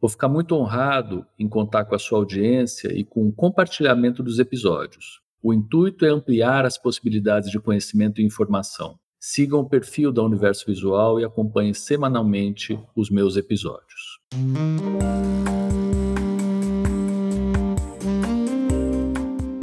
Vou ficar muito honrado em contar com a sua audiência e com o compartilhamento dos episódios. O intuito é ampliar as possibilidades de conhecimento e informação. Sigam o perfil da Universo Visual e acompanhem semanalmente os meus episódios.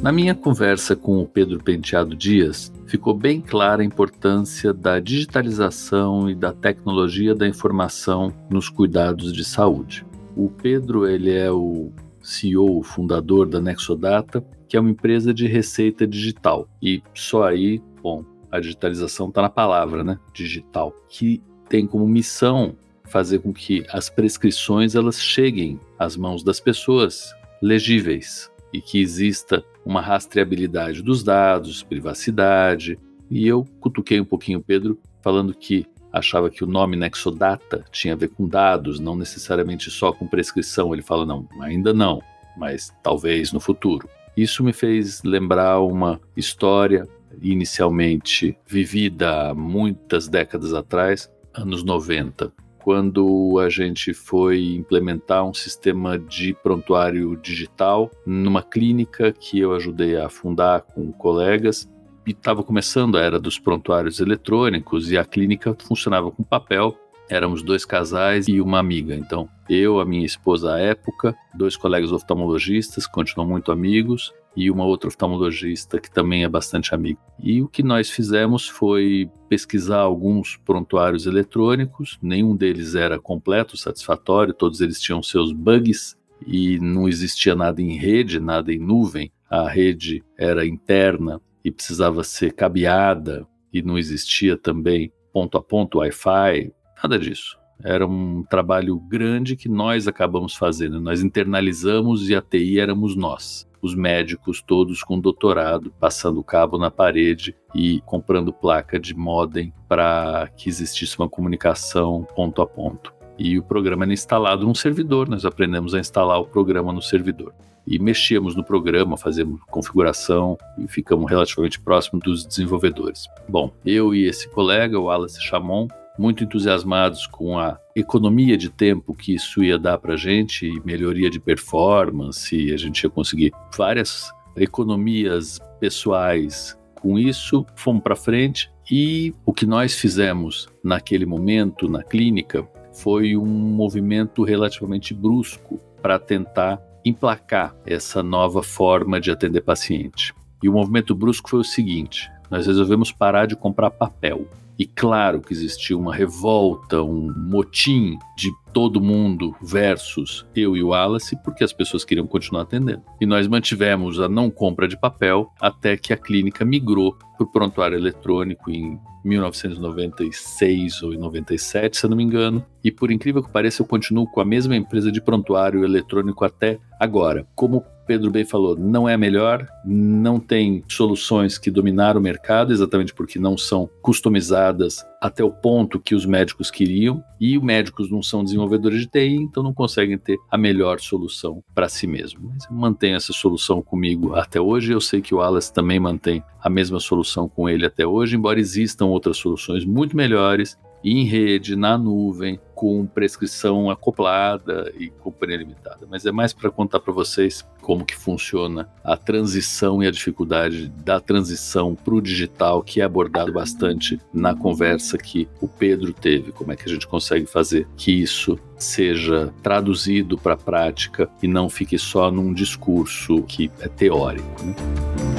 Na minha conversa com o Pedro Penteado Dias, ficou bem clara a importância da digitalização e da tecnologia da informação nos cuidados de saúde. O Pedro, ele é o CEO, fundador da Nexodata, que é uma empresa de receita digital. E só aí, bom, a digitalização está na palavra, né? Digital, que tem como missão fazer com que as prescrições elas cheguem às mãos das pessoas legíveis e que exista uma rastreabilidade dos dados, privacidade. E eu cutuquei um pouquinho o Pedro falando que achava que o nome Nexodata tinha a ver com dados, não necessariamente só com prescrição. Ele fala, não, ainda não, mas talvez no futuro. Isso me fez lembrar uma história inicialmente vivida há muitas décadas atrás, anos 90, quando a gente foi implementar um sistema de prontuário digital numa clínica que eu ajudei a fundar com colegas estava começando a era dos prontuários eletrônicos e a clínica funcionava com papel. Éramos dois casais e uma amiga. Então, eu, a minha esposa à época, dois colegas oftalmologistas, continuam muito amigos, e uma outra oftalmologista que também é bastante amiga. E o que nós fizemos foi pesquisar alguns prontuários eletrônicos, nenhum deles era completo, satisfatório, todos eles tinham seus bugs e não existia nada em rede, nada em nuvem. A rede era interna e precisava ser cabeada e não existia também ponto a ponto Wi-Fi, nada disso. Era um trabalho grande que nós acabamos fazendo. Nós internalizamos e a TI éramos nós, os médicos todos com doutorado, passando cabo na parede e comprando placa de modem para que existisse uma comunicação ponto a ponto. E o programa era instalado num servidor, nós aprendemos a instalar o programa no servidor. E mexíamos no programa, fazíamos configuração e ficamos relativamente próximos dos desenvolvedores. Bom, eu e esse colega, o Wallace Chamon, muito entusiasmados com a economia de tempo que isso ia dar para a gente e melhoria de performance, e a gente ia conseguir várias economias pessoais com isso, fomos para frente. E o que nós fizemos naquele momento na clínica foi um movimento relativamente brusco para tentar emplacar essa nova forma de atender paciente. E o movimento brusco foi o seguinte: nós resolvemos parar de comprar papel. E claro que existiu uma revolta, um motim de todo mundo versus eu e o Wallace, porque as pessoas queriam continuar atendendo. E nós mantivemos a não compra de papel até que a clínica migrou para o prontuário eletrônico em 1996 ou 97, se eu não me engano. E por incrível que pareça, eu continuo com a mesma empresa de prontuário eletrônico até agora. Como Pedro bem falou, não é a melhor, não tem soluções que dominaram o mercado, exatamente porque não são customizadas até o ponto que os médicos queriam, e os médicos não são desenvolvedores de TI, então não conseguem ter a melhor solução para si mesmo. Mas mantenho essa solução comigo até hoje, eu sei que o Wallace também mantém a mesma solução com ele até hoje, embora existam outras soluções muito melhores em rede, na nuvem, com prescrição acoplada e companhia limitada, mas é mais para contar para vocês como que funciona a transição e a dificuldade da transição para o digital, que é abordado bastante na conversa que o Pedro teve, como é que a gente consegue fazer que isso seja traduzido para a prática e não fique só num discurso que é teórico. Né?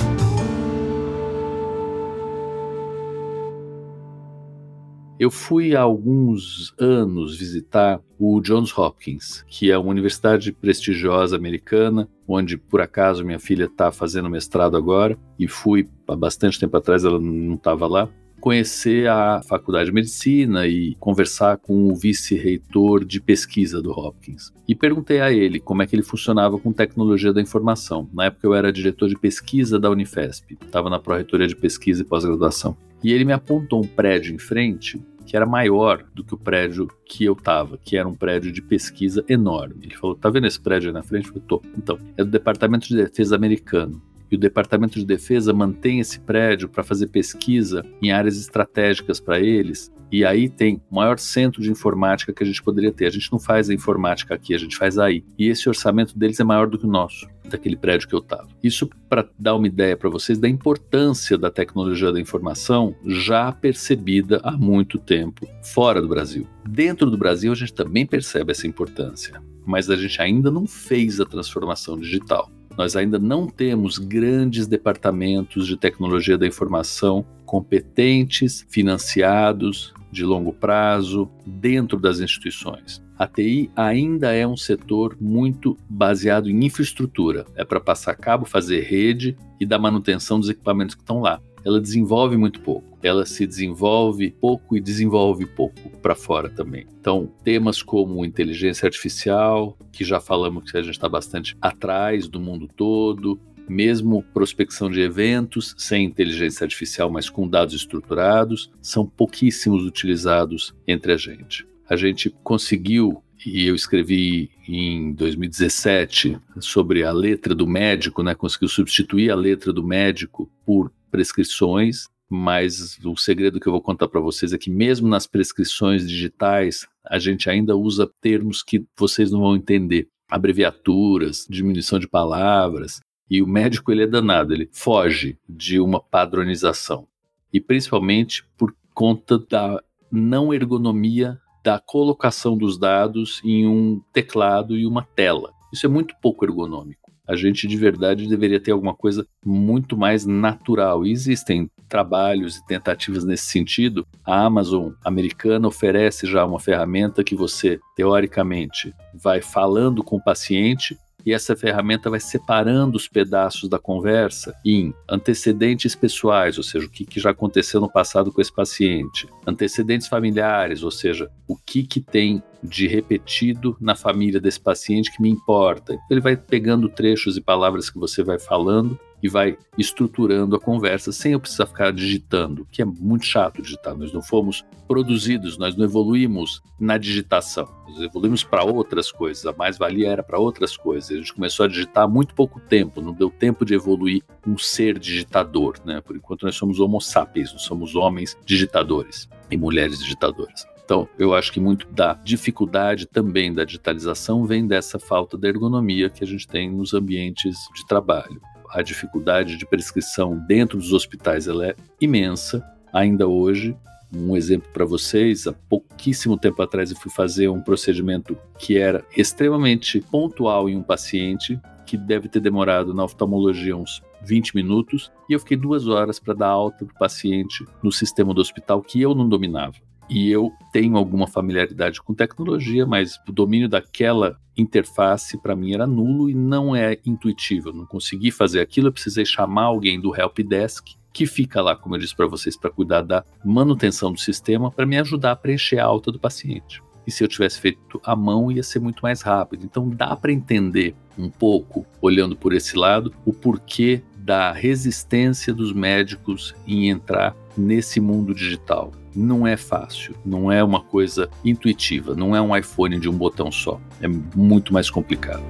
Eu fui há alguns anos visitar o Johns Hopkins, que é uma universidade prestigiosa americana, onde por acaso minha filha está fazendo mestrado agora, e fui há bastante tempo atrás, ela não estava lá. Conhecer a Faculdade de Medicina e conversar com o vice-reitor de pesquisa do Hopkins. E perguntei a ele como é que ele funcionava com tecnologia da informação. Na época eu era diretor de pesquisa da Unifesp, estava na Pró-Reitoria de Pesquisa e Pós-Graduação. E ele me apontou um prédio em frente que era maior do que o prédio que eu estava, que era um prédio de pesquisa enorme. Ele falou: tá vendo esse prédio aí na frente? Eu falei, tô. Então, é do Departamento de Defesa americano. E o Departamento de Defesa mantém esse prédio para fazer pesquisa em áreas estratégicas para eles. E aí tem o maior centro de informática que a gente poderia ter. A gente não faz a informática aqui, a gente faz aí. E esse orçamento deles é maior do que o nosso daquele prédio que eu estava. Isso para dar uma ideia para vocês da importância da tecnologia da informação já percebida há muito tempo fora do Brasil. Dentro do Brasil a gente também percebe essa importância, mas a gente ainda não fez a transformação digital. Nós ainda não temos grandes departamentos de tecnologia da informação competentes, financiados, de longo prazo, dentro das instituições. A TI ainda é um setor muito baseado em infraestrutura. É para passar cabo, fazer rede e dar manutenção dos equipamentos que estão lá. Ela desenvolve muito pouco. Ela se desenvolve pouco e desenvolve pouco para fora também. Então, temas como inteligência artificial, que já falamos que a gente está bastante atrás do mundo todo, mesmo prospecção de eventos sem inteligência artificial, mas com dados estruturados, são pouquíssimos utilizados entre a gente. A gente conseguiu e eu escrevi em 2017 sobre a letra do médico, né? Conseguiu substituir a letra do médico por prescrições, mas o segredo que eu vou contar para vocês é que mesmo nas prescrições digitais, a gente ainda usa termos que vocês não vão entender, abreviaturas, diminuição de palavras, e o médico ele é danado, ele foge de uma padronização. E principalmente por conta da não ergonomia da colocação dos dados em um teclado e uma tela. Isso é muito pouco ergonômico. A gente de verdade deveria ter alguma coisa muito mais natural. E existem trabalhos e tentativas nesse sentido. A Amazon americana oferece já uma ferramenta que você, teoricamente, vai falando com o paciente e essa ferramenta vai separando os pedaços da conversa em antecedentes pessoais, ou seja, o que, que já aconteceu no passado com esse paciente, antecedentes familiares, ou seja, o que, que tem de repetido na família desse paciente que me importa. Ele vai pegando trechos e palavras que você vai falando e vai estruturando a conversa sem eu precisar ficar digitando, que é muito chato digitar. Nós não fomos produzidos, nós não evoluímos na digitação, nós evoluímos para outras coisas. A mais-valia era para outras coisas. A gente começou a digitar há muito pouco tempo, não deu tempo de evoluir um ser digitador, né? Por enquanto nós somos homo sapiens, nós somos homens digitadores e mulheres digitadoras. Então, eu acho que muito da dificuldade também da digitalização vem dessa falta de ergonomia que a gente tem nos ambientes de trabalho a dificuldade de prescrição dentro dos hospitais ela é imensa ainda hoje. Um exemplo para vocês, há pouquíssimo tempo atrás eu fui fazer um procedimento que era extremamente pontual em um paciente, que deve ter demorado na oftalmologia uns 20 minutos, e eu fiquei duas horas para dar alta para o paciente no sistema do hospital que eu não dominava. E eu tenho alguma familiaridade com tecnologia, mas o domínio daquela interface para mim era nulo e não é intuitivo. Eu não consegui fazer aquilo, eu precisei chamar alguém do help desk que fica lá, como eu disse para vocês, para cuidar da manutenção do sistema, para me ajudar a preencher a alta do paciente. E se eu tivesse feito à mão, ia ser muito mais rápido. Então dá para entender um pouco, olhando por esse lado, o porquê da resistência dos médicos em entrar nesse mundo digital não é fácil, não é uma coisa intuitiva, não é um iPhone de um botão só. É muito mais complicado.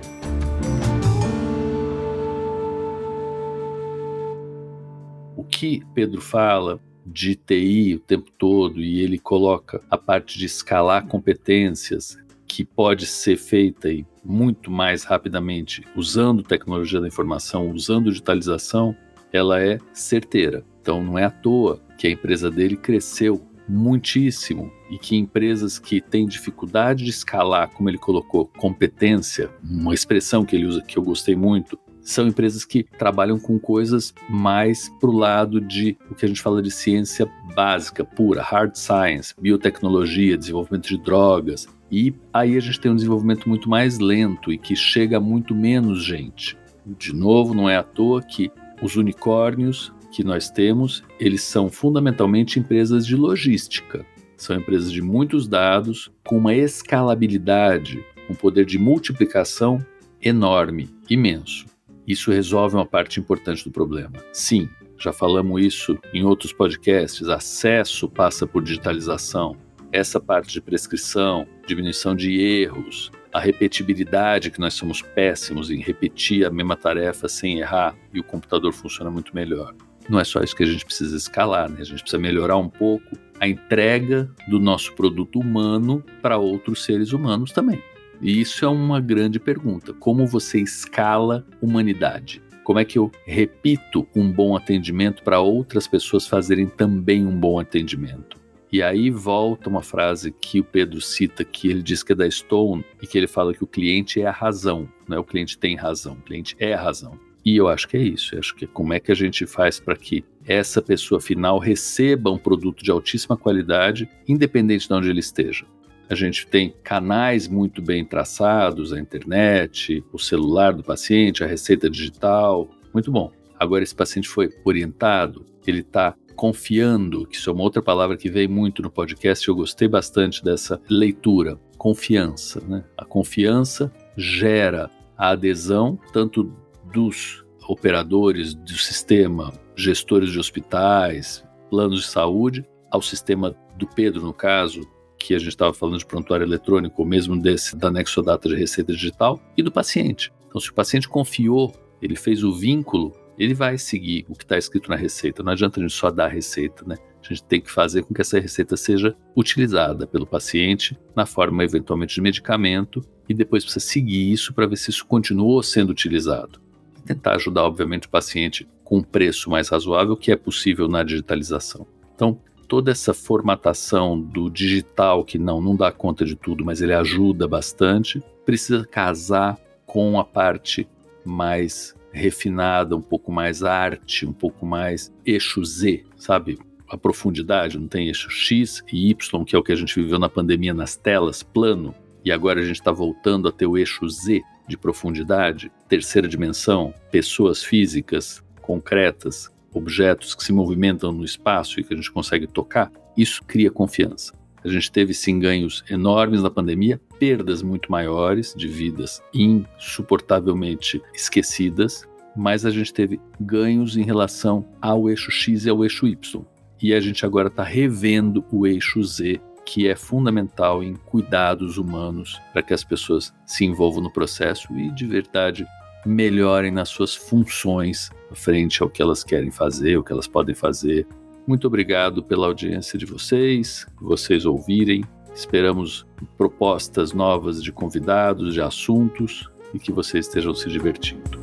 O que Pedro fala de TI o tempo todo e ele coloca a parte de escalar competências que pode ser feita e muito mais rapidamente usando tecnologia da informação, usando digitalização, ela é certeira. Então não é à toa que a empresa dele cresceu muitíssimo e que empresas que têm dificuldade de escalar, como ele colocou, competência, uma expressão que ele usa que eu gostei muito, são empresas que trabalham com coisas mais para o lado de o que a gente fala de ciência básica, pura, hard science, biotecnologia, desenvolvimento de drogas. E aí a gente tem um desenvolvimento muito mais lento e que chega a muito menos gente. De novo, não é à toa que os unicórnios que nós temos, eles são fundamentalmente empresas de logística. São empresas de muitos dados, com uma escalabilidade, um poder de multiplicação enorme, imenso. Isso resolve uma parte importante do problema. Sim, já falamos isso em outros podcasts, acesso passa por digitalização. Essa parte de prescrição, diminuição de erros, a repetibilidade, que nós somos péssimos em repetir a mesma tarefa sem errar e o computador funciona muito melhor. Não é só isso que a gente precisa escalar, né? A gente precisa melhorar um pouco a entrega do nosso produto humano para outros seres humanos também. E isso é uma grande pergunta. Como você escala humanidade? Como é que eu repito um bom atendimento para outras pessoas fazerem também um bom atendimento? E aí volta uma frase que o Pedro cita, que ele diz que é da Stone, e que ele fala que o cliente é a razão, não é o cliente tem razão, o cliente é a razão. E eu acho que é isso, eu acho que como é que a gente faz para que essa pessoa final receba um produto de altíssima qualidade, independente de onde ele esteja. A gente tem canais muito bem traçados, a internet, o celular do paciente, a receita digital, muito bom. Agora esse paciente foi orientado, ele está confiando, que isso é uma outra palavra que veio muito no podcast, eu gostei bastante dessa leitura, confiança. Né? A confiança gera a adesão tanto dos operadores do sistema, gestores de hospitais, planos de saúde, ao sistema do Pedro, no caso, que a gente estava falando de prontuário eletrônico, ou mesmo desse da Nexodata de receita digital, e do paciente. Então, se o paciente confiou, ele fez o vínculo, ele vai seguir o que está escrito na receita. Não adianta a gente só dar a receita, né? A gente tem que fazer com que essa receita seja utilizada pelo paciente na forma eventualmente de medicamento e depois precisa seguir isso para ver se isso continuou sendo utilizado. Tentar ajudar, obviamente, o paciente com um preço mais razoável que é possível na digitalização. Então, toda essa formatação do digital, que não, não dá conta de tudo, mas ele ajuda bastante, precisa casar com a parte mais refinada, um pouco mais arte, um pouco mais eixo Z, sabe? A profundidade, não tem eixo X e Y, que é o que a gente viveu na pandemia nas telas, plano, e agora a gente está voltando a ter o eixo Z de profundidade, terceira dimensão, pessoas físicas concretas objetos que se movimentam no espaço e que a gente consegue tocar, isso cria confiança. A gente teve sim ganhos enormes na pandemia, perdas muito maiores de vidas insuportavelmente esquecidas, mas a gente teve ganhos em relação ao eixo X e ao eixo Y. E a gente agora está revendo o eixo Z, que é fundamental em cuidados humanos para que as pessoas se envolvam no processo e de verdade melhorem nas suas funções frente ao que elas querem fazer, o que elas podem fazer. Muito obrigado pela audiência de vocês, vocês ouvirem. Esperamos propostas novas de convidados, de assuntos e que vocês estejam se divertindo.